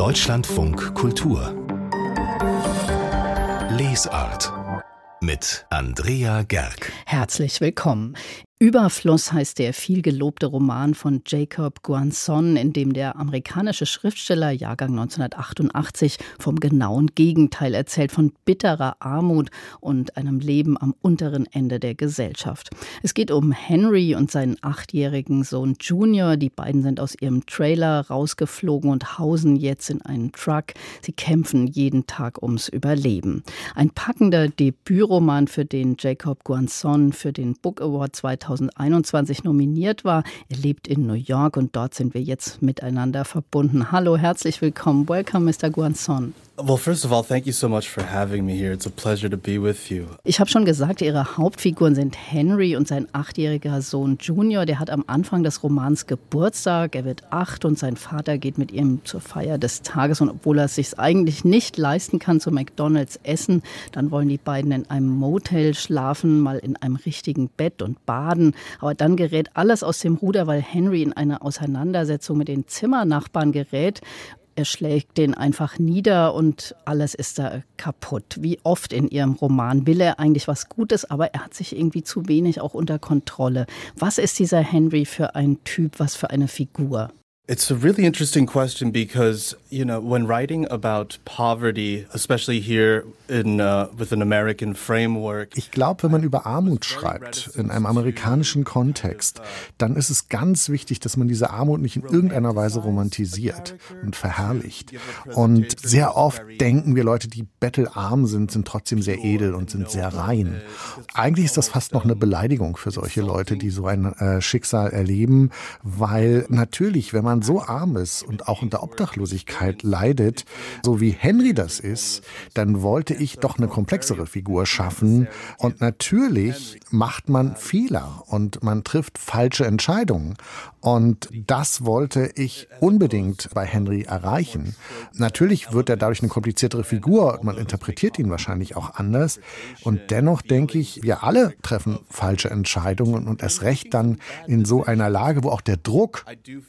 Deutschlandfunk Kultur Lesart mit Andrea Gerg. Herzlich willkommen. Überfluss heißt der viel gelobte Roman von Jacob Guanzon, in dem der amerikanische Schriftsteller Jahrgang 1988 vom genauen Gegenteil erzählt, von bitterer Armut und einem Leben am unteren Ende der Gesellschaft. Es geht um Henry und seinen achtjährigen Sohn Junior. Die beiden sind aus ihrem Trailer rausgeflogen und hausen jetzt in einem Truck. Sie kämpfen jeden Tag ums Überleben. Ein packender Debütroman, für den Jacob Guanzon für den Book Award 2000 2021 nominiert war. Er lebt in New York und dort sind wir jetzt miteinander verbunden. Hallo, herzlich willkommen. Welcome, Mr. Guanzon. Well, first of all, thank you so much for having me here. It's a pleasure to be with you. Ich habe schon gesagt, Ihre Hauptfiguren sind Henry und sein achtjähriger Sohn Junior. Der hat am Anfang des Romans Geburtstag. Er wird acht und sein Vater geht mit ihm zur Feier des Tages. Und obwohl er es sich eigentlich nicht leisten kann, zu McDonalds essen, dann wollen die beiden in einem Motel schlafen, mal in einem richtigen Bett und baden. Aber dann gerät alles aus dem Ruder, weil Henry in eine Auseinandersetzung mit den Zimmernachbarn gerät er schlägt den einfach nieder und alles ist da kaputt. Wie oft in Ihrem Roman will er eigentlich was Gutes, aber er hat sich irgendwie zu wenig auch unter Kontrolle. Was ist dieser Henry für ein Typ, was für eine Figur? It's a really interesting question because, you know, when writing about poverty, especially here in, uh, with an American framework. Ich glaube, wenn man über Armut schreibt, in einem amerikanischen Kontext, dann ist es ganz wichtig, dass man diese Armut nicht in irgendeiner Weise romantisiert und verherrlicht. Und sehr oft denken wir Leute, die bettelarm sind, sind trotzdem sehr edel und sind sehr rein. Eigentlich ist das fast noch eine Beleidigung für solche Leute, die so ein äh, Schicksal erleben, weil natürlich, wenn man man so arm ist und auch unter Obdachlosigkeit leidet, so wie Henry das ist, dann wollte ich doch eine komplexere Figur schaffen. Und natürlich macht man Fehler und man trifft falsche Entscheidungen. Und das wollte ich unbedingt bei Henry erreichen. Natürlich wird er dadurch eine kompliziertere Figur man interpretiert ihn wahrscheinlich auch anders. Und dennoch denke ich, wir alle treffen falsche Entscheidungen und erst recht dann in so einer Lage, wo auch der Druck,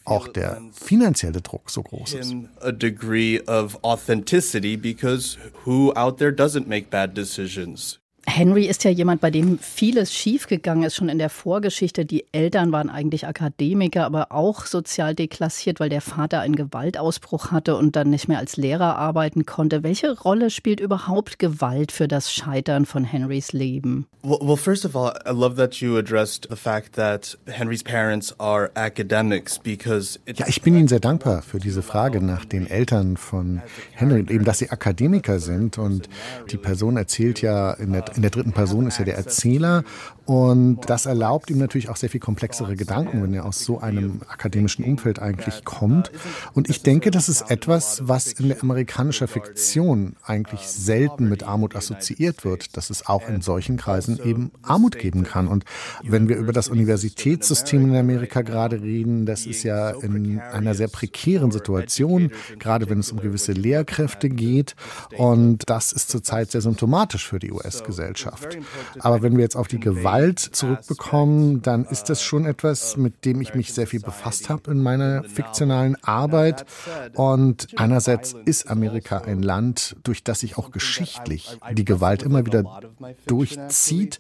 auch der finanzielle Druck so groß ist. Degree of authenticity because who out there doesn't make bad decisions? Henry ist ja jemand, bei dem vieles schiefgegangen ist, schon in der Vorgeschichte. Die Eltern waren eigentlich Akademiker, aber auch sozial deklassiert, weil der Vater einen Gewaltausbruch hatte und dann nicht mehr als Lehrer arbeiten konnte. Welche Rolle spielt überhaupt Gewalt für das Scheitern von Henrys Leben? Well, first of all, I love that you addressed the fact that Henrys parents are academics because Ja, ich bin Ihnen sehr dankbar für diese Frage nach den Eltern von Henry, eben dass sie Akademiker sind und die Person erzählt ja in der in der dritten Person ist ja der Erzähler und das erlaubt ihm natürlich auch sehr viel komplexere Gedanken, wenn er aus so einem akademischen Umfeld eigentlich kommt. Und ich denke, das ist etwas, was in der amerikanischen Fiktion eigentlich selten mit Armut assoziiert wird, dass es auch in solchen Kreisen eben Armut geben kann. Und wenn wir über das Universitätssystem in Amerika gerade reden, das ist ja in einer sehr prekären Situation, gerade wenn es um gewisse Lehrkräfte geht. Und das ist zurzeit sehr symptomatisch für die US-Gesellschaft. Gesellschaft. Aber wenn wir jetzt auf die Gewalt zurückbekommen, dann ist das schon etwas, mit dem ich mich sehr viel befasst habe in meiner fiktionalen Arbeit. Und einerseits ist Amerika ein Land, durch das sich auch geschichtlich die Gewalt immer wieder durchzieht.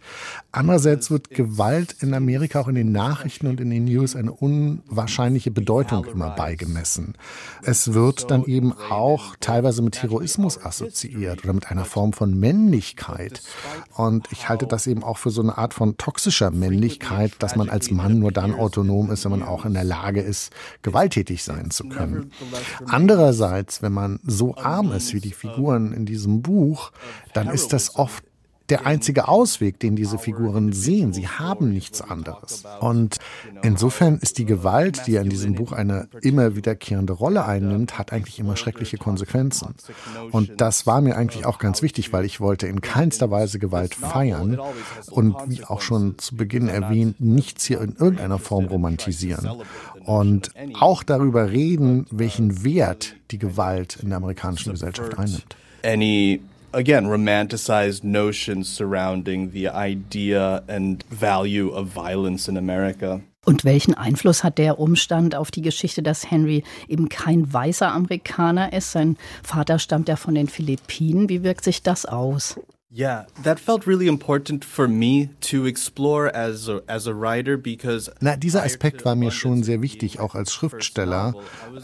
Andererseits wird Gewalt in Amerika auch in den Nachrichten und in den News eine unwahrscheinliche Bedeutung immer beigemessen. Es wird dann eben auch teilweise mit Heroismus assoziiert oder mit einer Form von Männlichkeit. Und ich halte das eben auch für so eine Art von toxischer Männlichkeit, dass man als Mann nur dann autonom ist, wenn man auch in der Lage ist, gewalttätig sein zu können. Andererseits, wenn man so arm ist wie die Figuren in diesem Buch, dann ist das oft der einzige Ausweg, den diese Figuren sehen. Sie haben nichts anderes. Und insofern ist die Gewalt, die in diesem Buch eine immer wiederkehrende Rolle einnimmt, hat eigentlich immer schreckliche Konsequenzen. Und das war mir eigentlich auch ganz wichtig, weil ich wollte in keinster Weise Gewalt feiern und wie auch schon zu Beginn erwähnt, nichts hier in irgendeiner Form romantisieren. Und auch darüber reden, welchen Wert die Gewalt in der amerikanischen Gesellschaft einnimmt. Any again, romanticized notions surrounding the idea and value of violence in America. Und welchen Einfluss hat der Umstand auf die Geschichte, dass Henry eben kein weißer Amerikaner ist? Sein Vater stammt ja von den Philippinen. Wie wirkt sich das aus? Yeah, that felt really important for me to explore as a, as a writer because Na, dieser Aspekt war mir schon sehr wichtig, auch als Schriftsteller,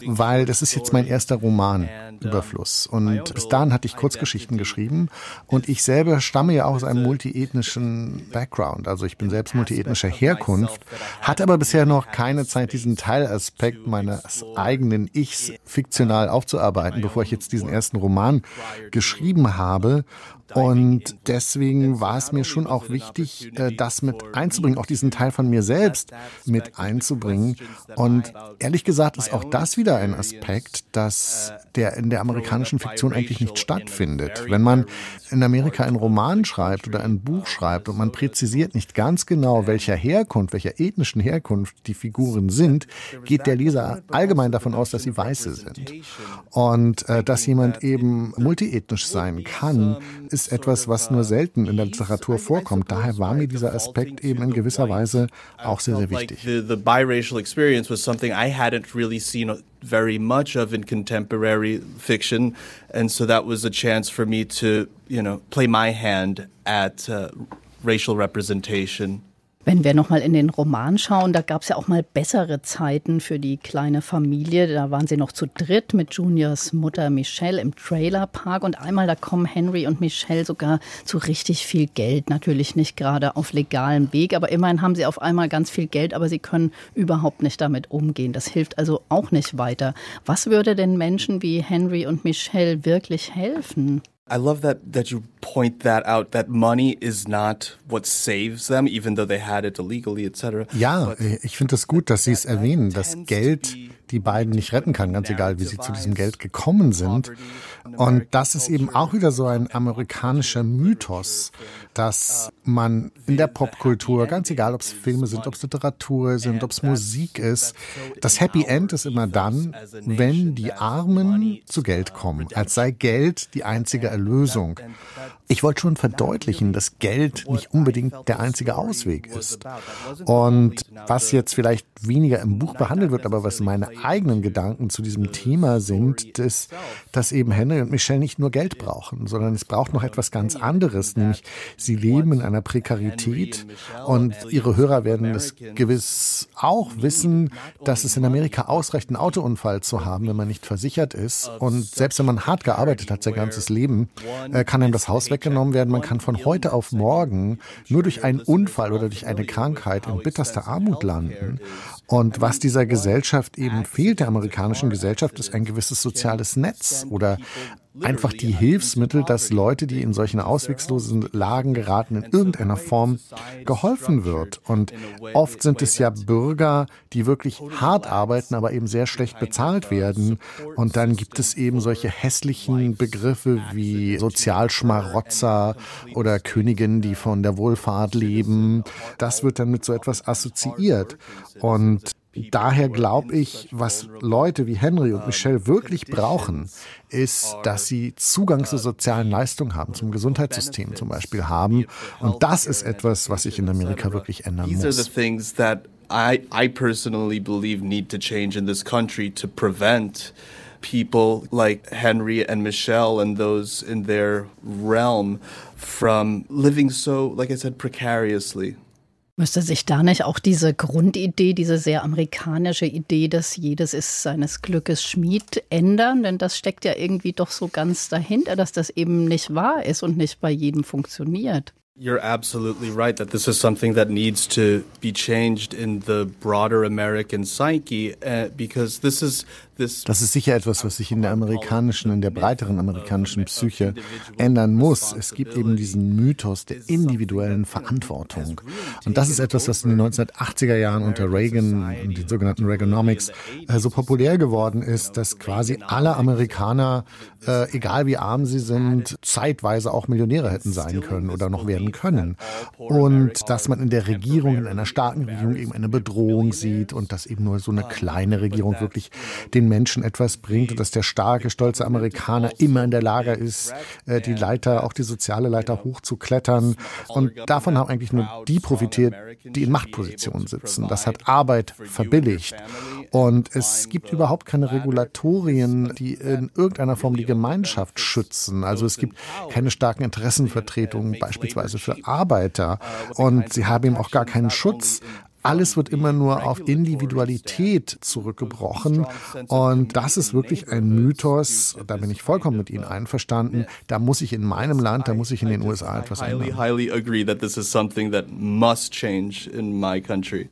weil das ist jetzt mein erster Roman, Überfluss. Und bis dahin hatte ich Kurzgeschichten geschrieben und ich selber stamme ja auch aus einem multiethnischen Background. Also ich bin selbst multiethnischer Herkunft, hatte aber bisher noch keine Zeit, diesen Teilaspekt meines eigenen Ichs fiktional aufzuarbeiten, bevor ich jetzt diesen ersten Roman geschrieben habe. Und deswegen war es mir schon auch wichtig, äh, das mit einzubringen, auch diesen Teil von mir selbst mit einzubringen. Und ehrlich gesagt ist auch das wieder ein Aspekt, dass der in der amerikanischen Fiktion eigentlich nicht stattfindet. Wenn man in Amerika einen Roman schreibt oder ein Buch schreibt und man präzisiert nicht ganz genau, welcher Herkunft, welcher ethnischen Herkunft die Figuren sind, geht der Leser allgemein davon aus, dass sie Weiße sind. Und äh, dass jemand eben multiethnisch sein kann, ist etwas, was nur selten in der Literatur vorkommt. Daher war mir dieser Aspekt eben in gewisser Weise auch sehr, sehr wichtig. Very much of in contemporary fiction, and so that was a chance for me to, you know, play my hand at uh, racial representation. Wenn wir nochmal in den Roman schauen, da gab es ja auch mal bessere Zeiten für die kleine Familie. Da waren sie noch zu dritt mit Juniors Mutter Michelle im Trailerpark. Und einmal, da kommen Henry und Michelle sogar zu richtig viel Geld. Natürlich nicht gerade auf legalem Weg, aber immerhin haben sie auf einmal ganz viel Geld, aber sie können überhaupt nicht damit umgehen. Das hilft also auch nicht weiter. Was würde denn Menschen wie Henry und Michelle wirklich helfen? I love that that you point that out. That money is not what saves them, even though they had it illegally, etc. Ja, ich finde es gut, dass Sie es erwähnen, dass Geld die beiden nicht retten kann, ganz egal, wie sie zu diesem Geld gekommen sind. Und das ist eben auch wieder so ein amerikanischer Mythos, dass man in der Popkultur, ganz egal, ob es Filme sind, ob es Literatur sind, ob es Musik ist, das Happy End ist immer dann, wenn die Armen zu Geld kommen, als sei Geld die einzige Erlösung. Ich wollte schon verdeutlichen, dass Geld nicht unbedingt der einzige Ausweg ist. Und was jetzt vielleicht weniger im Buch behandelt wird, aber was meine eigenen Gedanken zu diesem Thema sind, ist, dass eben Henry und Michelle nicht nur Geld brauchen, sondern es braucht noch etwas ganz anderes, nämlich sie leben in einer Prekarität und ihre Hörer werden es gewiss auch wissen, dass es in Amerika ausreicht, einen Autounfall zu haben, wenn man nicht versichert ist. Und selbst wenn man hart gearbeitet hat, sein ganzes Leben, äh, kann einem das Haus weggenommen werden. Man kann von heute auf morgen nur durch einen Unfall oder durch eine Krankheit in bitterster Armut landen. Und was dieser Gesellschaft eben fehlt, der amerikanischen Gesellschaft, ist ein gewisses soziales Netz oder einfach die Hilfsmittel, dass Leute, die in solchen ausweglosen Lagen geraten, in irgendeiner Form geholfen wird. Und oft sind es ja Bürger, die wirklich hart arbeiten, aber eben sehr schlecht bezahlt werden. Und dann gibt es eben solche hässlichen Begriffe wie Sozialschmarotzer oder Königinnen, die von der Wohlfahrt leben. Das wird dann mit so etwas assoziiert. Und daher glaube ich, was Leute wie Henry und Michelle wirklich brauchen, ist, dass sie Zugang zu sozialen Leistungen haben, zum Gesundheitssystem zum Beispiel haben. Und das ist etwas, was sich in Amerika wirklich ändern muss. I, I personally believe need to change in this country to prevent people like Henry and Michelle and those in their realm from living so, like I said, precariously. Müsste sich da nicht auch diese Grundidee, diese sehr amerikanische Idee, dass jedes ist seines Glückes Schmied, ändern? Denn das steckt ja irgendwie doch so ganz dahinter, dass das eben nicht wahr ist und nicht bei jedem funktioniert. You're absolutely right that this is something that needs to be changed in the broader American psyche uh, because this is das ist sicher etwas, was sich in der amerikanischen, in der breiteren amerikanischen Psyche ändern muss. Es gibt eben diesen Mythos der individuellen Verantwortung. Und das ist etwas, was in den 1980er Jahren unter Reagan und den sogenannten Reaganomics äh, so populär geworden ist, dass quasi alle Amerikaner, äh, egal wie arm sie sind, zeitweise auch Millionäre hätten sein können oder noch werden können. Und dass man in der Regierung, in einer starken Regierung eben eine Bedrohung sieht und dass eben nur so eine kleine Regierung wirklich den Menschen etwas bringt und dass der starke, stolze Amerikaner immer in der Lage ist, äh, die Leiter, auch die soziale Leiter hochzuklettern. Und davon haben eigentlich nur die profitiert, die in Machtpositionen sitzen. Das hat Arbeit verbilligt. Und es gibt überhaupt keine Regulatorien, die in irgendeiner Form die Gemeinschaft schützen. Also es gibt keine starken Interessenvertretungen, beispielsweise für Arbeiter. Und sie haben eben auch gar keinen Schutz alles wird immer nur auf Individualität zurückgebrochen. Und das ist wirklich ein Mythos, da bin ich vollkommen mit Ihnen einverstanden. Da muss ich in meinem Land, da muss ich in den USA etwas ändern.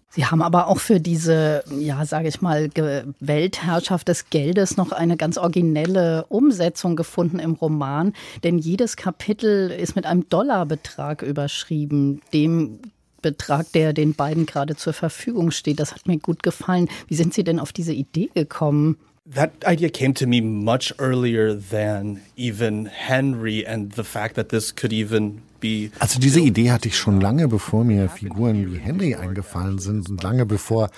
Sie haben aber auch für diese, ja, sage ich mal, Weltherrschaft des Geldes noch eine ganz originelle Umsetzung gefunden im Roman. Denn jedes Kapitel ist mit einem Dollarbetrag überschrieben, dem Betrag, der den beiden gerade zur Verfügung steht. Das hat mir gut gefallen. Wie sind Sie denn auf diese Idee gekommen? That idea came to me much earlier than even Henry and the fact that this could even also diese Idee hatte ich schon lange, bevor mir Figuren wie Henry eingefallen sind und lange bevor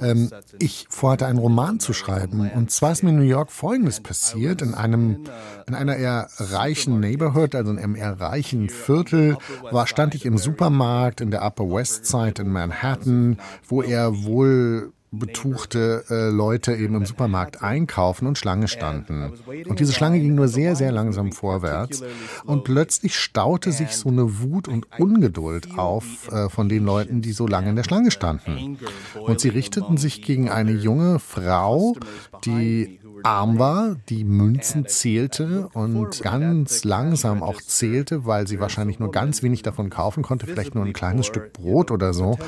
ähm, ich vorhatte, einen Roman zu schreiben. Und zwar ist mir in New York Folgendes passiert. In einem, in einer eher reichen Neighborhood, also in einem eher reichen Viertel, war, stand ich im Supermarkt in der Upper West Side in Manhattan, wo er wohl betuchte äh, Leute eben im Supermarkt einkaufen und Schlange standen. Und diese Schlange ging nur sehr, sehr langsam vorwärts. Und plötzlich staute sich so eine Wut und Ungeduld auf äh, von den Leuten, die so lange in der Schlange standen. Und sie richteten sich gegen eine junge Frau, die arm war, die Münzen zählte und ganz langsam auch zählte, weil sie wahrscheinlich nur ganz wenig davon kaufen konnte, vielleicht nur ein kleines Stück Brot oder so.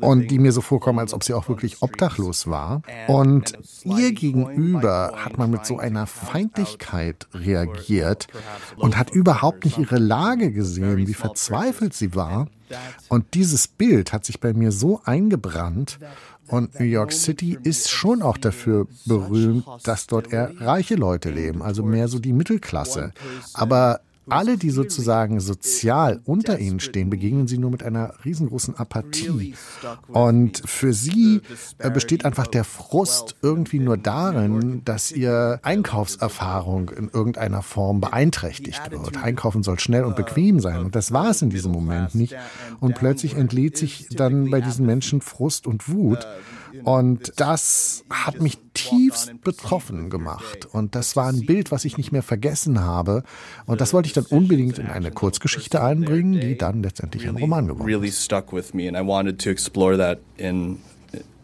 Und die mir so vorkommen, als ob sie auch wirklich obdachlos war. Und ihr gegenüber hat man mit so einer Feindlichkeit reagiert und hat überhaupt nicht ihre Lage gesehen, wie verzweifelt sie war. Und dieses Bild hat sich bei mir so eingebrannt und New York City ist schon auch dafür berühmt, dass dort eher reiche Leute leben, also mehr so die Mittelklasse. Aber alle, die sozusagen sozial unter ihnen stehen, begegnen sie nur mit einer riesengroßen Apathie. Und für sie äh, besteht einfach der Frust irgendwie nur darin, dass ihr Einkaufserfahrung in irgendeiner Form beeinträchtigt wird. Einkaufen soll schnell und bequem sein. Und das war es in diesem Moment nicht. Und plötzlich entlädt sich dann bei diesen Menschen Frust und Wut. Und das hat mich tiefst betroffen gemacht. Und das war ein Bild, was ich nicht mehr vergessen habe. Und das wollte ich dann unbedingt in eine Kurzgeschichte einbringen, die dann letztendlich ein Roman geworden ist.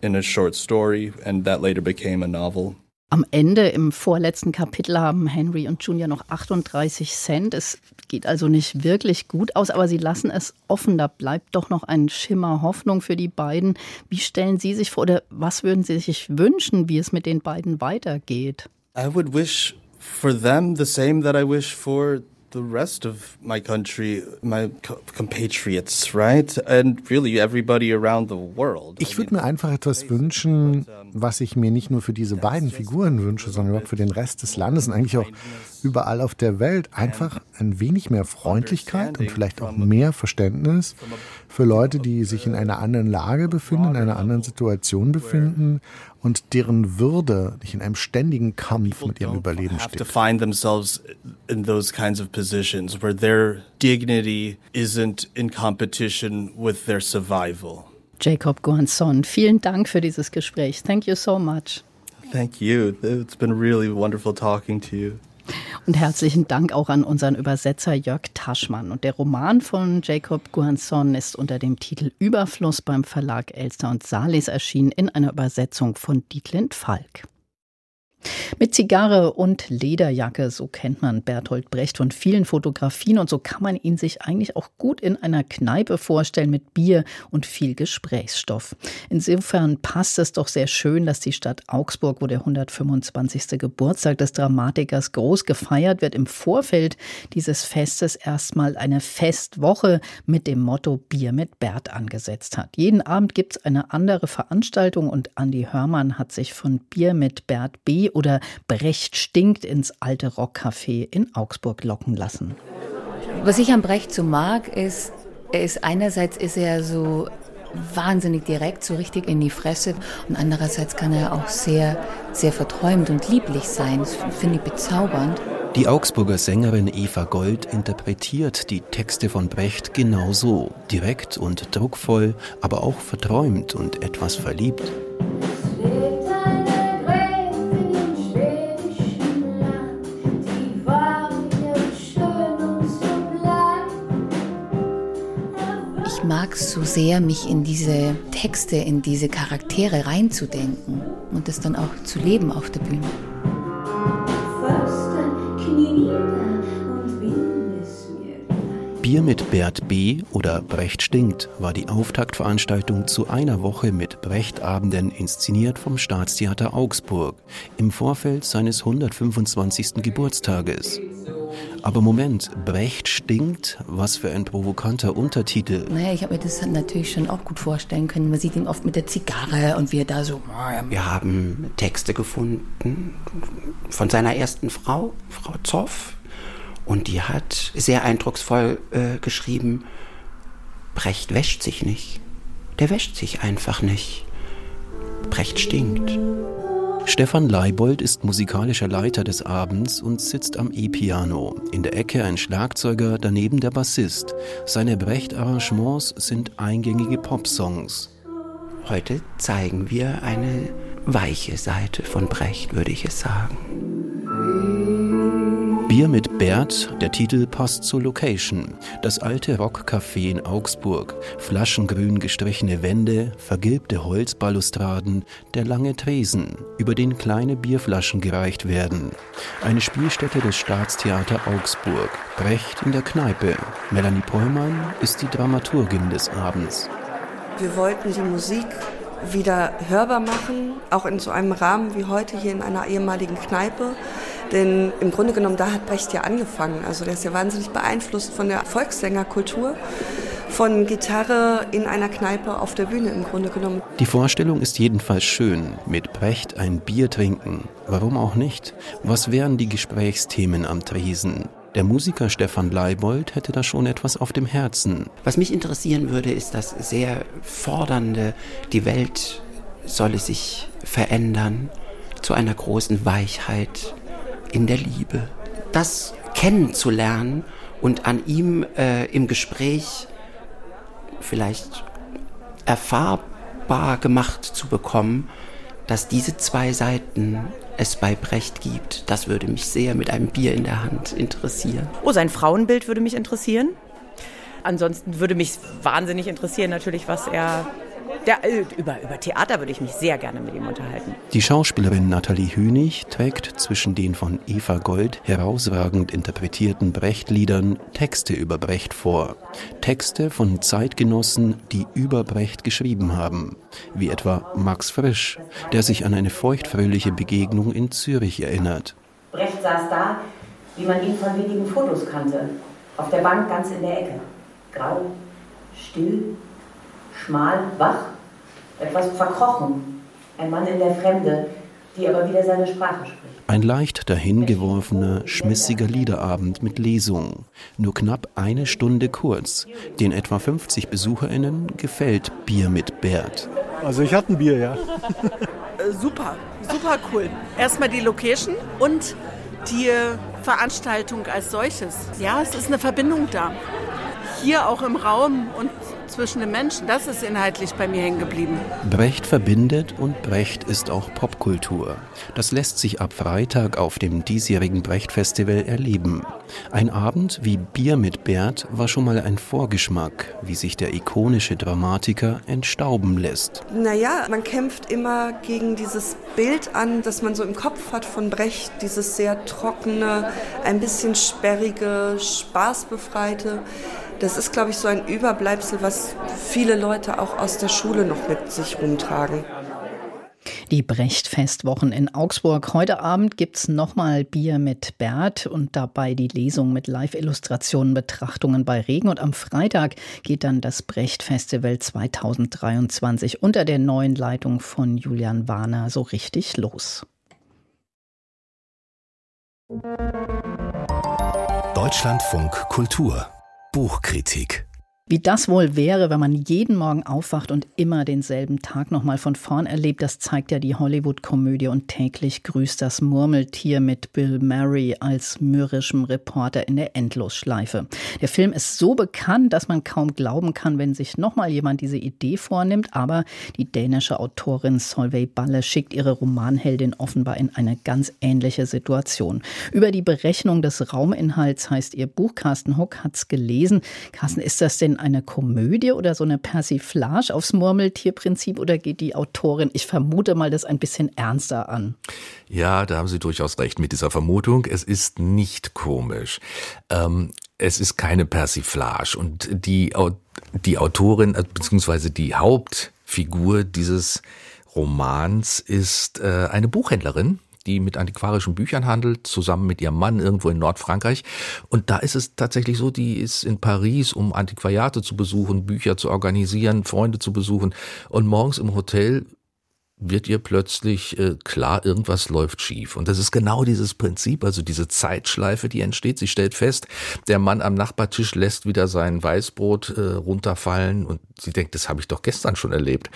in a short story, and that later became a novel. Am Ende im vorletzten Kapitel haben Henry und Junior noch 38 Cent. Es geht also nicht wirklich gut aus, aber sie lassen es offen. Da bleibt doch noch ein Schimmer Hoffnung für die beiden. Wie stellen Sie sich vor oder was würden Sie sich wünschen, wie es mit den beiden weitergeht? I would wish for them the same that I wish for the rest of my country, my compatriots, right? And really everybody around the world. Ich würde mir einfach etwas wünschen, was ich mir nicht nur für diese beiden Figuren wünsche, sondern auch für den Rest des Landes und eigentlich auch überall auf der Welt. Einfach ein wenig mehr Freundlichkeit und vielleicht auch mehr Verständnis für Leute, die sich in einer anderen Lage befinden, in einer anderen Situation befinden und deren Würde nicht in einem ständigen Kampf mit ihrem Überleben steht. in those kinds of positions where their dignity isn't in competition with their survival. Jacob Guanson, vielen Dank für dieses Gespräch. Thank you so much. Thank you. It's been really wonderful talking to you. Und herzlichen Dank auch an unseren Übersetzer Jörg Taschmann. Und der Roman von Jacob Guanson ist unter dem Titel Überfluss beim Verlag Elster und Salis erschienen in einer Übersetzung von Dietlind Falk. Mit Zigarre und Lederjacke, so kennt man Bertolt Brecht von vielen Fotografien und so kann man ihn sich eigentlich auch gut in einer Kneipe vorstellen mit Bier und viel Gesprächsstoff. Insofern passt es doch sehr schön, dass die Stadt Augsburg, wo der 125. Geburtstag des Dramatikers groß gefeiert wird, im Vorfeld dieses Festes erstmal eine Festwoche mit dem Motto Bier mit Bert angesetzt hat. Jeden Abend gibt es eine andere Veranstaltung und Andi Hörmann hat sich von Bier mit Bert B oder Brecht stinkt ins alte Rockcafé in Augsburg locken lassen. Was ich an Brecht so mag, ist, er ist einerseits ist er so wahnsinnig direkt, so richtig in die Fresse. Und andererseits kann er auch sehr, sehr verträumt und lieblich sein. Das finde ich bezaubernd. Die Augsburger Sängerin Eva Gold interpretiert die Texte von Brecht genau so. Direkt und druckvoll, aber auch verträumt und etwas verliebt. Mag es so sehr, mich in diese Texte, in diese Charaktere reinzudenken und das dann auch zu leben auf der Bühne. Bier mit Bert B. oder Brecht stinkt war die Auftaktveranstaltung zu einer Woche mit Brechtabenden inszeniert vom Staatstheater Augsburg im Vorfeld seines 125. Geburtstages. Aber Moment, Brecht stinkt? Was für ein provokanter Untertitel. Naja, ich habe mir das natürlich schon auch gut vorstellen können. Man sieht ihn oft mit der Zigarre und wie er da so. Wir haben Texte gefunden von seiner ersten Frau, Frau Zoff. Und die hat sehr eindrucksvoll äh, geschrieben, Brecht wäscht sich nicht. Der wäscht sich einfach nicht. Brecht stinkt. Stefan Leibold ist musikalischer Leiter des Abends und sitzt am E-Piano. In der Ecke ein Schlagzeuger, daneben der Bassist. Seine Brecht-Arrangements sind eingängige Popsongs. Heute zeigen wir eine weiche Seite von Brecht, würde ich es sagen. Bier mit Bert, der Titel passt zur Location. Das alte Rockcafé in Augsburg. Flaschengrün gestrichene Wände, vergilbte Holzbalustraden, der lange Tresen, über den kleine Bierflaschen gereicht werden. Eine Spielstätte des Staatstheater Augsburg. Brecht in der Kneipe. Melanie Pollmann ist die Dramaturgin des Abends. Wir wollten die Musik wieder hörbar machen, auch in so einem Rahmen wie heute hier in einer ehemaligen Kneipe. Denn im Grunde genommen, da hat Brecht ja angefangen. Also der ist ja wahnsinnig beeinflusst von der Volkssängerkultur, von Gitarre in einer Kneipe auf der Bühne im Grunde genommen. Die Vorstellung ist jedenfalls schön. Mit Brecht ein Bier trinken. Warum auch nicht? Was wären die Gesprächsthemen am Tresen? Der Musiker Stefan Leibold hätte da schon etwas auf dem Herzen. Was mich interessieren würde, ist das sehr fordernde, die Welt solle sich verändern zu einer großen Weichheit, in der Liebe. Das kennenzulernen und an ihm äh, im Gespräch vielleicht erfahrbar gemacht zu bekommen, dass diese zwei Seiten es bei Brecht gibt. Das würde mich sehr mit einem Bier in der Hand interessieren. Oh, sein Frauenbild würde mich interessieren. Ansonsten würde mich wahnsinnig interessieren natürlich, was er der, äh, über, über Theater würde ich mich sehr gerne mit ihm unterhalten. Die Schauspielerin Nathalie Hünig trägt zwischen den von Eva Gold herausragend interpretierten Brecht-Liedern Texte über Brecht vor. Texte von Zeitgenossen, die über Brecht geschrieben haben, wie etwa Max Frisch, der sich an eine feuchtfröhliche Begegnung in Zürich erinnert. Brecht saß da, wie man ihn von wenigen Fotos kannte, auf der Bank ganz in der Ecke. Grau, still, schmal, wach, etwas verkrochen. Ein Mann in der Fremde, die aber wieder seine Sprache spricht. Ein leicht dahingeworfener, schmissiger Liederabend mit Lesung. Nur knapp eine Stunde kurz. Den etwa 50 BesucherInnen gefällt Bier mit Bert. Also ich hatte ein Bier, ja. Äh, super, super cool. Erstmal die Location und die Veranstaltung als solches. Ja, es ist eine Verbindung da. Hier auch im Raum und zwischen den Menschen. Das ist inhaltlich bei mir hängen geblieben. Brecht verbindet und Brecht ist auch Popkultur. Das lässt sich ab Freitag auf dem diesjährigen Brecht-Festival erleben. Ein Abend wie Bier mit Bert war schon mal ein Vorgeschmack, wie sich der ikonische Dramatiker entstauben lässt. Naja, man kämpft immer gegen dieses Bild an, das man so im Kopf hat von Brecht, dieses sehr trockene, ein bisschen sperrige, spaßbefreite. Das ist, glaube ich, so ein Überbleibsel, was viele Leute auch aus der Schule noch mit sich rumtragen. Die Brecht-Festwochen in Augsburg. Heute Abend gibt es nochmal Bier mit Bert und dabei die Lesung mit Live-Illustrationen, Betrachtungen bei Regen. Und am Freitag geht dann das Brecht-Festival 2023 unter der neuen Leitung von Julian Warner so richtig los. Deutschlandfunk Kultur Buchkritik Wie das wohl wäre, wenn man jeden Morgen aufwacht und immer denselben Tag nochmal von vorn erlebt, das zeigt ja die Hollywood-Komödie und täglich grüßt das Murmeltier mit Bill Murray als mürrischem Reporter in der Endlosschleife. Der Film ist so bekannt, dass man kaum glauben kann, wenn sich nochmal jemand diese Idee vornimmt, aber die dänische Autorin Solveig Balle schickt ihre Romanheldin offenbar in eine ganz ähnliche Situation. Über die Berechnung des Rauminhalts heißt ihr Buch, Carsten Huck hat's gelesen. Carsten, ist das denn eine Komödie oder so eine Persiflage aufs Murmeltierprinzip oder geht die Autorin, ich vermute mal, das ein bisschen ernster an? Ja, da haben Sie durchaus recht mit dieser Vermutung. Es ist nicht komisch. Ähm, es ist keine Persiflage und die, die Autorin äh, beziehungsweise die Hauptfigur dieses Romans ist äh, eine Buchhändlerin, die mit antiquarischen Büchern handelt, zusammen mit ihrem Mann irgendwo in Nordfrankreich. Und da ist es tatsächlich so, die ist in Paris, um Antiquariate zu besuchen, Bücher zu organisieren, Freunde zu besuchen. Und morgens im Hotel wird ihr plötzlich äh, klar, irgendwas läuft schief. Und das ist genau dieses Prinzip, also diese Zeitschleife, die entsteht. Sie stellt fest, der Mann am Nachbartisch lässt wieder sein Weißbrot äh, runterfallen und sie denkt, das habe ich doch gestern schon erlebt.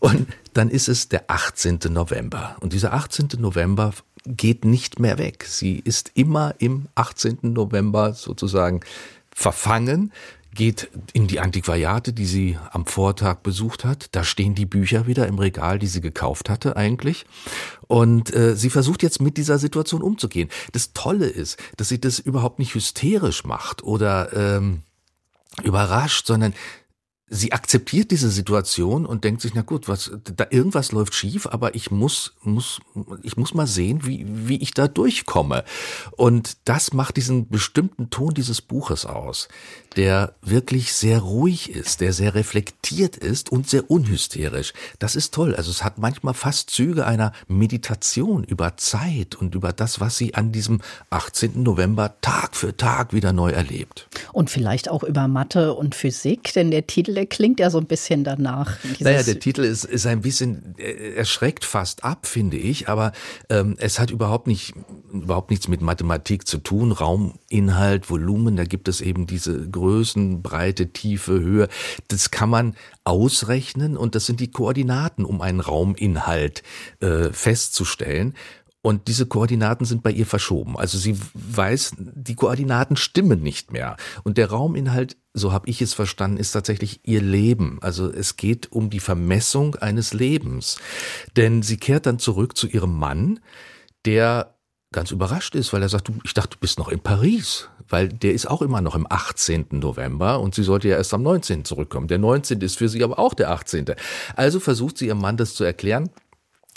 Und dann ist es der 18. November. Und dieser 18. November geht nicht mehr weg. Sie ist immer im 18. November sozusagen verfangen geht in die Antiquariate, die sie am Vortag besucht hat. Da stehen die Bücher wieder im Regal, die sie gekauft hatte eigentlich. Und äh, sie versucht jetzt mit dieser Situation umzugehen. Das Tolle ist, dass sie das überhaupt nicht hysterisch macht oder ähm, überrascht, sondern sie akzeptiert diese Situation und denkt sich, na gut, was, da irgendwas läuft schief, aber ich muss, muss, ich muss mal sehen, wie, wie ich da durchkomme. Und das macht diesen bestimmten Ton dieses Buches aus, der wirklich sehr ruhig ist, der sehr reflektiert ist und sehr unhysterisch. Das ist toll. Also es hat manchmal fast Züge einer Meditation über Zeit und über das, was sie an diesem 18. November Tag für Tag wieder neu erlebt. Und vielleicht auch über Mathe und Physik, denn der Titel der klingt ja so ein bisschen danach. Naja, der Titel ist, ist ein bisschen, er schreckt fast ab, finde ich, aber ähm, es hat überhaupt nicht, überhaupt nichts mit Mathematik zu tun. Rauminhalt, Volumen, da gibt es eben diese Größen, Breite, Tiefe, Höhe. Das kann man ausrechnen und das sind die Koordinaten, um einen Rauminhalt äh, festzustellen. Und diese Koordinaten sind bei ihr verschoben. Also sie weiß, die Koordinaten stimmen nicht mehr. Und der Rauminhalt, so habe ich es verstanden, ist tatsächlich ihr Leben. Also es geht um die Vermessung eines Lebens. Denn sie kehrt dann zurück zu ihrem Mann, der ganz überrascht ist, weil er sagt, du, ich dachte, du bist noch in Paris, weil der ist auch immer noch im 18. November und sie sollte ja erst am 19. zurückkommen. Der 19. ist für sie aber auch der 18. Also versucht sie ihrem Mann das zu erklären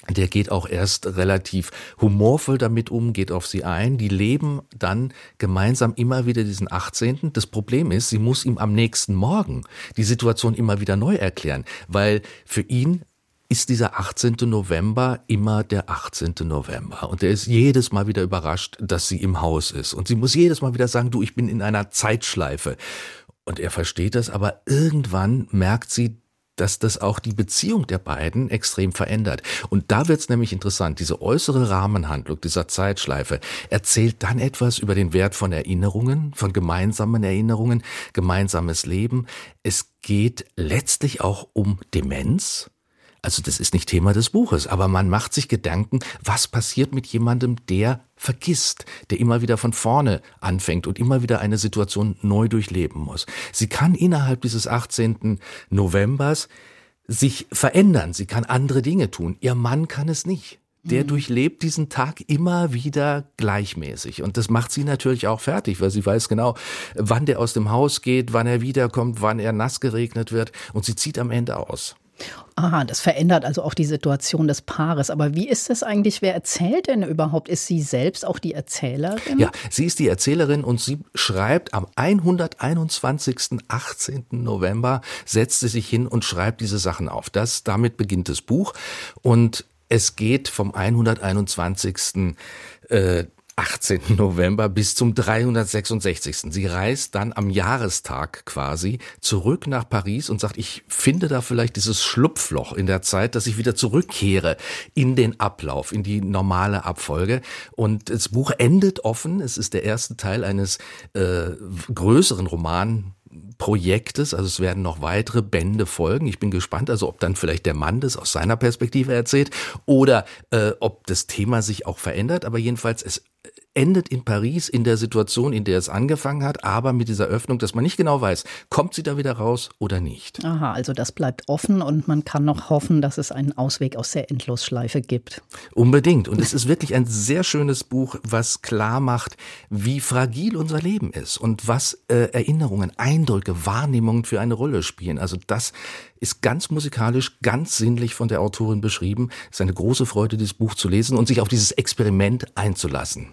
der geht auch erst relativ humorvoll damit um, geht auf sie ein. Die leben dann gemeinsam immer wieder diesen 18. Das Problem ist, sie muss ihm am nächsten Morgen die Situation immer wieder neu erklären, weil für ihn ist dieser 18. November immer der 18. November. Und er ist jedes Mal wieder überrascht, dass sie im Haus ist. Und sie muss jedes Mal wieder sagen, du, ich bin in einer Zeitschleife. Und er versteht das, aber irgendwann merkt sie, dass das auch die Beziehung der beiden extrem verändert. Und da wird es nämlich interessant. Diese äußere Rahmenhandlung dieser Zeitschleife erzählt dann etwas über den Wert von Erinnerungen, von gemeinsamen Erinnerungen, gemeinsames Leben. Es geht letztlich auch um Demenz. Also das ist nicht Thema des Buches, aber man macht sich Gedanken, was passiert mit jemandem, der vergisst, der immer wieder von vorne anfängt und immer wieder eine Situation neu durchleben muss. Sie kann innerhalb dieses 18. Novembers sich verändern, sie kann andere Dinge tun. Ihr Mann kann es nicht. Der mhm. durchlebt diesen Tag immer wieder gleichmäßig. Und das macht sie natürlich auch fertig, weil sie weiß genau, wann der aus dem Haus geht, wann er wiederkommt, wann er nass geregnet wird. Und sie zieht am Ende aus. Aha, das verändert also auch die Situation des Paares. Aber wie ist das eigentlich? Wer erzählt denn überhaupt? Ist sie selbst auch die Erzählerin? Ja, sie ist die Erzählerin und sie schreibt am 121. 18. November, setzt sie sich hin und schreibt diese Sachen auf. Das, damit beginnt das Buch und es geht vom 121. Äh, 18. November bis zum 366. Sie reist dann am Jahrestag quasi zurück nach Paris und sagt, ich finde da vielleicht dieses Schlupfloch in der Zeit, dass ich wieder zurückkehre in den Ablauf, in die normale Abfolge. Und das Buch endet offen. Es ist der erste Teil eines äh, größeren Roman Projektes. Also es werden noch weitere Bände folgen. Ich bin gespannt, also ob dann vielleicht der Mann das aus seiner Perspektive erzählt oder äh, ob das Thema sich auch verändert. Aber jedenfalls, es endet in Paris in der Situation, in der es angefangen hat, aber mit dieser Öffnung, dass man nicht genau weiß, kommt sie da wieder raus oder nicht. Aha, also das bleibt offen und man kann noch hoffen, dass es einen Ausweg aus der Endlosschleife gibt. Unbedingt. Und es ist wirklich ein sehr schönes Buch, was klar macht, wie fragil unser Leben ist und was äh, Erinnerungen, Eindrücke, Wahrnehmungen für eine Rolle spielen. Also das ist ganz musikalisch, ganz sinnlich von der Autorin beschrieben. Es ist eine große Freude, dieses Buch zu lesen und sich auf dieses Experiment einzulassen.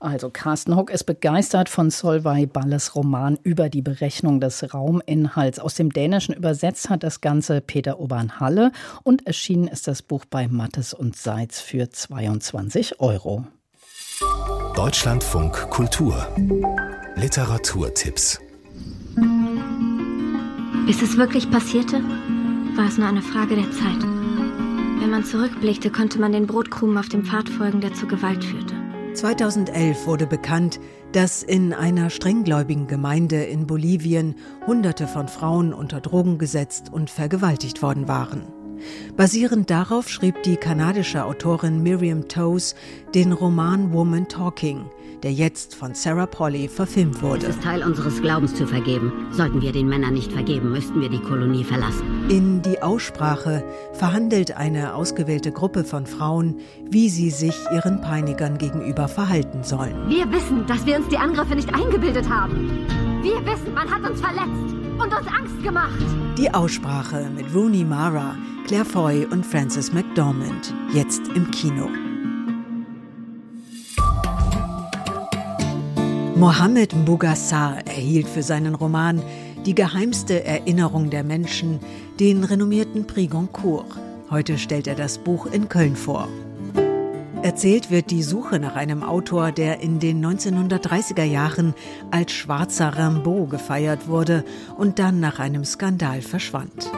Also Carsten Hock ist begeistert von Solveig Balles Roman über die Berechnung des Rauminhalts. Aus dem Dänischen übersetzt hat das Ganze Peter Obern-Halle und erschienen ist das Buch bei Mattes und Seitz für 22 Euro. Deutschlandfunk Kultur Literaturtipps Bis es wirklich passierte, war es nur eine Frage der Zeit. Wenn man zurückblickte, konnte man den Brotkrumen auf dem Pfad folgen, der zur Gewalt führte. 2011 wurde bekannt, dass in einer strenggläubigen Gemeinde in Bolivien Hunderte von Frauen unter Drogen gesetzt und vergewaltigt worden waren. Basierend darauf schrieb die kanadische Autorin Miriam Toes den Roman Woman Talking, der jetzt von Sarah Polly verfilmt wurde. Es ist Teil unseres Glaubens zu vergeben. Sollten wir den Männern nicht vergeben, müssten wir die Kolonie verlassen. In die Aussprache verhandelt eine ausgewählte Gruppe von Frauen, wie sie sich ihren Peinigern gegenüber verhalten sollen. Wir wissen, dass wir uns die Angriffe nicht eingebildet haben. Wir wissen, man hat uns verletzt und uns Angst gemacht. Die Aussprache mit Rooney Mara, Claire Foy und Frances McDormand. Jetzt im Kino. Mohammed Mbugassar erhielt für seinen Roman Die geheimste Erinnerung der Menschen den renommierten Prix Goncourt. Heute stellt er das Buch in Köln vor. Erzählt wird die Suche nach einem Autor, der in den 1930er Jahren als schwarzer Rimbaud gefeiert wurde und dann nach einem Skandal verschwand.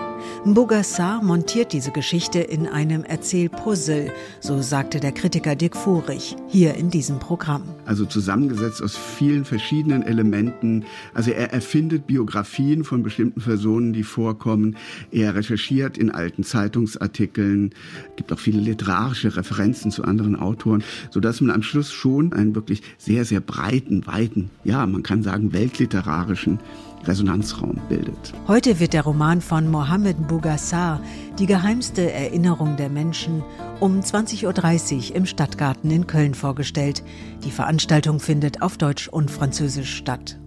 Mbogassar montiert diese Geschichte in einem Erzählpuzzle, so sagte der Kritiker Dick Furich, hier in diesem Programm. Also zusammengesetzt aus vielen verschiedenen Elementen. Also er erfindet Biografien von bestimmten Personen, die vorkommen. Er recherchiert in alten Zeitungsartikeln, gibt auch viele literarische Referenzen zu anderen Autoren, sodass man am Schluss schon einen wirklich sehr, sehr breiten, weiten, ja, man kann sagen weltliterarischen Resonanzraum bildet. Heute wird der Roman von Mohammed Bougassar, Die geheimste Erinnerung der Menschen, um 20.30 Uhr im Stadtgarten in Köln vorgestellt. Die Veranstaltung findet auf Deutsch und Französisch statt.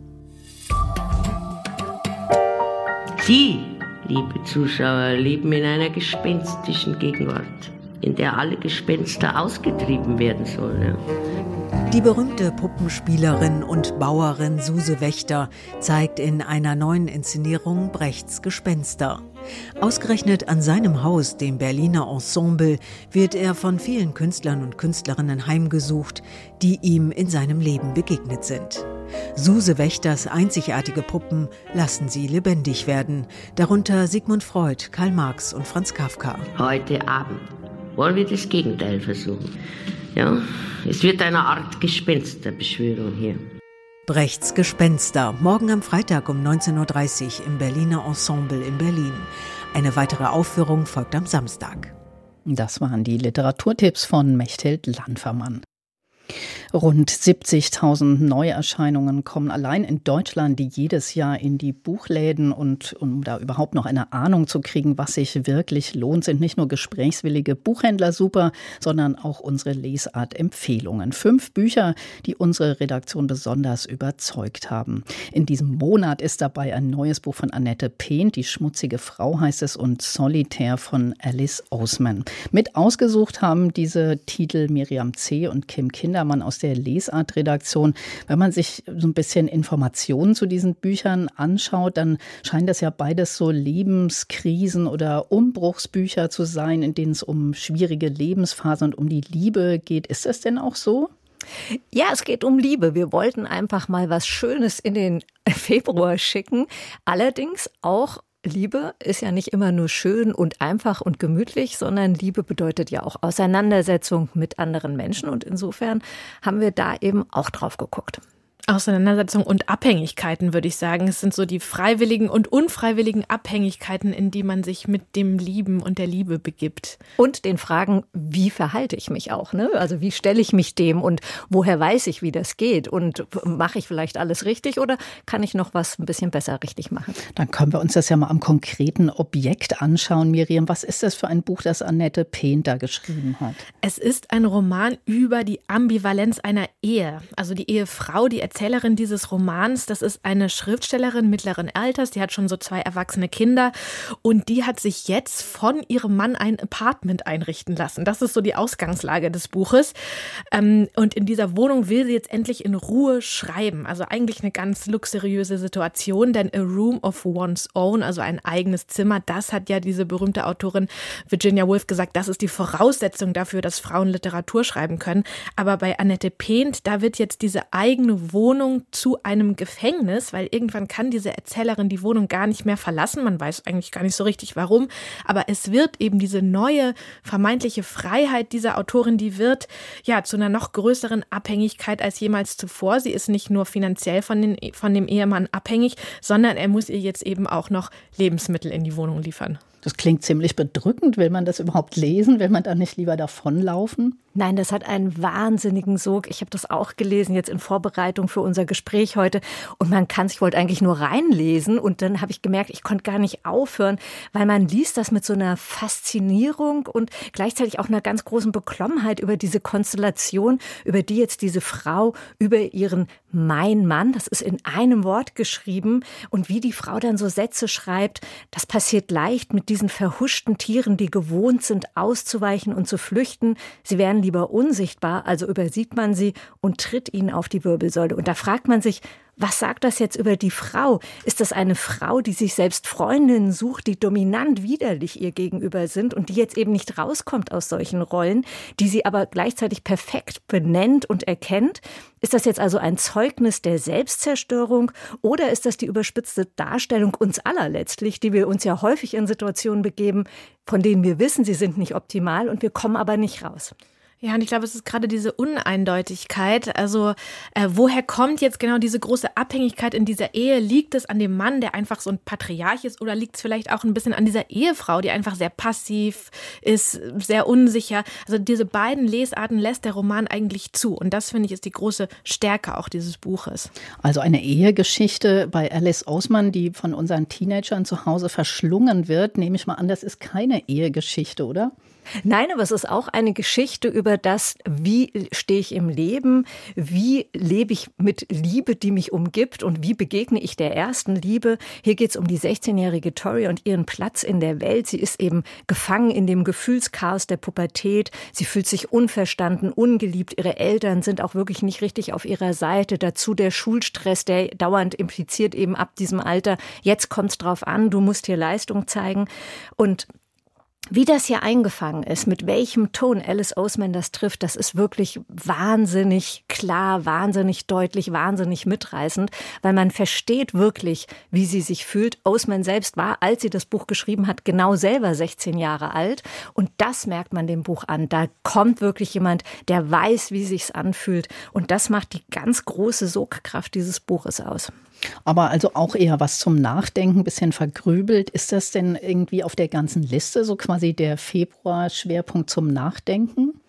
Sie, liebe Zuschauer, leben in einer gespenstischen Gegenwart, in der alle Gespenster ausgetrieben werden sollen. Die berühmte Puppenspielerin und Bauerin Suse Wächter zeigt in einer neuen Inszenierung Brechts Gespenster. Ausgerechnet an seinem Haus, dem Berliner Ensemble, wird er von vielen Künstlern und Künstlerinnen heimgesucht, die ihm in seinem Leben begegnet sind. Suse Wächters einzigartige Puppen lassen sie lebendig werden, darunter Sigmund Freud, Karl Marx und Franz Kafka. Heute Abend wollen wir das Gegenteil versuchen. Ja, es wird eine Art Gespensterbeschwörung hier. Brechts Gespenster, morgen am Freitag um 19.30 Uhr im Berliner Ensemble in Berlin. Eine weitere Aufführung folgt am Samstag. Das waren die Literaturtipps von Mechthild Landvermann. Rund 70.000 Neuerscheinungen kommen allein in Deutschland jedes Jahr in die Buchläden und um da überhaupt noch eine Ahnung zu kriegen, was sich wirklich lohnt, sind nicht nur gesprächswillige Buchhändler super, sondern auch unsere Lesart-Empfehlungen. Fünf Bücher, die unsere Redaktion besonders überzeugt haben. In diesem Monat ist dabei ein neues Buch von Annette Pehn, Die schmutzige Frau heißt es, und Solitär von Alice Osman. Mit ausgesucht haben diese Titel Miriam C. und Kim Kindermann aus der Lesart-Redaktion. Wenn man sich so ein bisschen Informationen zu diesen Büchern anschaut, dann scheint das ja beides so Lebenskrisen oder Umbruchsbücher zu sein, in denen es um schwierige Lebensphasen und um die Liebe geht. Ist das denn auch so? Ja, es geht um Liebe. Wir wollten einfach mal was Schönes in den Februar schicken. Allerdings auch Liebe ist ja nicht immer nur schön und einfach und gemütlich, sondern Liebe bedeutet ja auch Auseinandersetzung mit anderen Menschen. Und insofern haben wir da eben auch drauf geguckt. Auseinandersetzungen und Abhängigkeiten, würde ich sagen. Es sind so die freiwilligen und unfreiwilligen Abhängigkeiten, in die man sich mit dem Lieben und der Liebe begibt. Und den Fragen, wie verhalte ich mich auch? Ne? Also wie stelle ich mich dem und woher weiß ich, wie das geht? Und mache ich vielleicht alles richtig oder kann ich noch was ein bisschen besser richtig machen? Dann können wir uns das ja mal am konkreten Objekt anschauen. Miriam, was ist das für ein Buch, das Annette Pehn da geschrieben hat? Es ist ein Roman über die Ambivalenz einer Ehe. Also die Ehefrau, die Erzählerin dieses Romans, das ist eine Schriftstellerin mittleren Alters, die hat schon so zwei erwachsene Kinder und die hat sich jetzt von ihrem Mann ein Apartment einrichten lassen. Das ist so die Ausgangslage des Buches. Ähm, und in dieser Wohnung will sie jetzt endlich in Ruhe schreiben. Also eigentlich eine ganz luxuriöse Situation, denn a room of one's own, also ein eigenes Zimmer, das hat ja diese berühmte Autorin Virginia Woolf gesagt, das ist die Voraussetzung dafür, dass Frauen Literatur schreiben können. Aber bei Annette Pehnt, da wird jetzt diese eigene Wohnung Wohnung zu einem Gefängnis, weil irgendwann kann diese Erzählerin die Wohnung gar nicht mehr verlassen. Man weiß eigentlich gar nicht so richtig warum. Aber es wird eben diese neue vermeintliche Freiheit dieser Autorin, die wird ja zu einer noch größeren Abhängigkeit als jemals zuvor. Sie ist nicht nur finanziell von, den, von dem Ehemann abhängig, sondern er muss ihr jetzt eben auch noch Lebensmittel in die Wohnung liefern. Das klingt ziemlich bedrückend. Will man das überhaupt lesen? Will man dann nicht lieber davonlaufen? Nein, das hat einen wahnsinnigen Sog. Ich habe das auch gelesen jetzt in Vorbereitung für unser Gespräch heute. Und man kann, ich wollte eigentlich nur reinlesen und dann habe ich gemerkt, ich konnte gar nicht aufhören, weil man liest das mit so einer Faszinierung und gleichzeitig auch einer ganz großen Beklommenheit über diese Konstellation, über die jetzt diese Frau über ihren mein Mann, das ist in einem Wort geschrieben und wie die Frau dann so Sätze schreibt, das passiert leicht mit diesen verhuschten Tieren, die gewohnt sind, auszuweichen und zu flüchten. Sie werden lieber unsichtbar, also übersieht man sie und tritt ihnen auf die Wirbelsäule. Und da fragt man sich, was sagt das jetzt über die Frau? Ist das eine Frau, die sich selbst Freundinnen sucht, die dominant widerlich ihr gegenüber sind und die jetzt eben nicht rauskommt aus solchen Rollen, die sie aber gleichzeitig perfekt benennt und erkennt? Ist das jetzt also ein Zeugnis der Selbstzerstörung oder ist das die überspitzte Darstellung uns aller letztlich, die wir uns ja häufig in Situationen begeben, von denen wir wissen, sie sind nicht optimal und wir kommen aber nicht raus? Ja, und ich glaube, es ist gerade diese Uneindeutigkeit. Also, äh, woher kommt jetzt genau diese große Abhängigkeit in dieser Ehe? Liegt es an dem Mann, der einfach so ein Patriarch ist, oder liegt es vielleicht auch ein bisschen an dieser Ehefrau, die einfach sehr passiv ist, sehr unsicher? Also, diese beiden Lesarten lässt der Roman eigentlich zu. Und das, finde ich, ist die große Stärke auch dieses Buches. Also, eine Ehegeschichte bei Alice Osman, die von unseren Teenagern zu Hause verschlungen wird, nehme ich mal an, das ist keine Ehegeschichte, oder? Nein, aber es ist auch eine Geschichte über das, wie stehe ich im Leben, wie lebe ich mit Liebe, die mich umgibt und wie begegne ich der ersten Liebe. Hier geht es um die 16-jährige Tori und ihren Platz in der Welt. Sie ist eben gefangen in dem Gefühlschaos der Pubertät. Sie fühlt sich unverstanden, ungeliebt. Ihre Eltern sind auch wirklich nicht richtig auf ihrer Seite. Dazu der Schulstress, der dauernd impliziert eben ab diesem Alter. Jetzt kommt es drauf an, du musst hier Leistung zeigen. Und wie das hier eingefangen ist, mit welchem Ton Alice Oseman das trifft, das ist wirklich wahnsinnig klar, wahnsinnig deutlich, wahnsinnig mitreißend, weil man versteht wirklich, wie sie sich fühlt. Oseman selbst war, als sie das Buch geschrieben hat, genau selber 16 Jahre alt. Und das merkt man dem Buch an. Da kommt wirklich jemand, der weiß, wie sich's anfühlt. Und das macht die ganz große Sogkraft dieses Buches aus. Aber also auch eher was zum Nachdenken, bisschen vergrübelt. Ist das denn irgendwie auf der ganzen Liste so quasi der Februar-Schwerpunkt zum Nachdenken?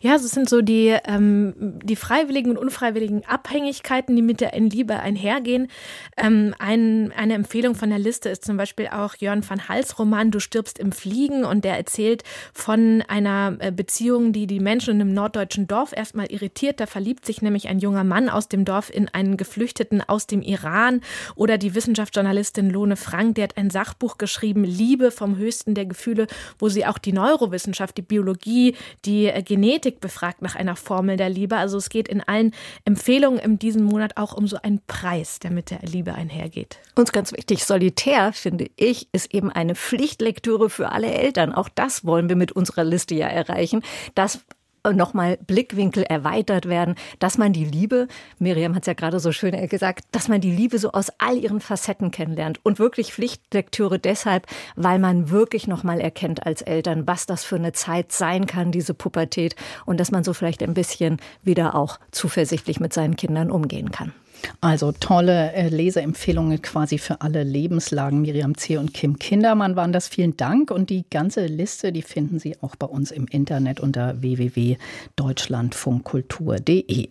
Ja, es sind so die, ähm, die freiwilligen und unfreiwilligen Abhängigkeiten, die mit der Liebe einhergehen. Ähm, ein, eine Empfehlung von der Liste ist zum Beispiel auch Jörn van Hals Roman Du stirbst im Fliegen und der erzählt von einer äh, Beziehung, die die Menschen in einem norddeutschen Dorf erstmal irritiert. Da verliebt sich nämlich ein junger Mann aus dem Dorf in einen Geflüchteten aus dem Iran oder die Wissenschaftsjournalistin Lone Frank, die hat ein Sachbuch geschrieben, Liebe vom höchsten der Gefühle, wo sie auch die Neurowissenschaft, die Biologie, die äh, Genetik Genetik befragt nach einer Formel der Liebe. Also es geht in allen Empfehlungen in diesem Monat auch um so einen Preis, der mit der Liebe einhergeht. Uns ganz wichtig, solitär, finde ich, ist eben eine Pflichtlektüre für alle Eltern. Auch das wollen wir mit unserer Liste ja erreichen. Das nochmal Blickwinkel erweitert werden, dass man die Liebe, Miriam hat es ja gerade so schön gesagt, dass man die Liebe so aus all ihren Facetten kennenlernt und wirklich Pflichtlektüre deshalb, weil man wirklich nochmal erkennt als Eltern, was das für eine Zeit sein kann, diese Pubertät und dass man so vielleicht ein bisschen wieder auch zuversichtlich mit seinen Kindern umgehen kann. Also tolle äh, Leseempfehlungen quasi für alle Lebenslagen. Miriam C. und Kim Kindermann waren das. Vielen Dank. Und die ganze Liste, die finden Sie auch bei uns im Internet unter www.deutschlandfunkkultur.de.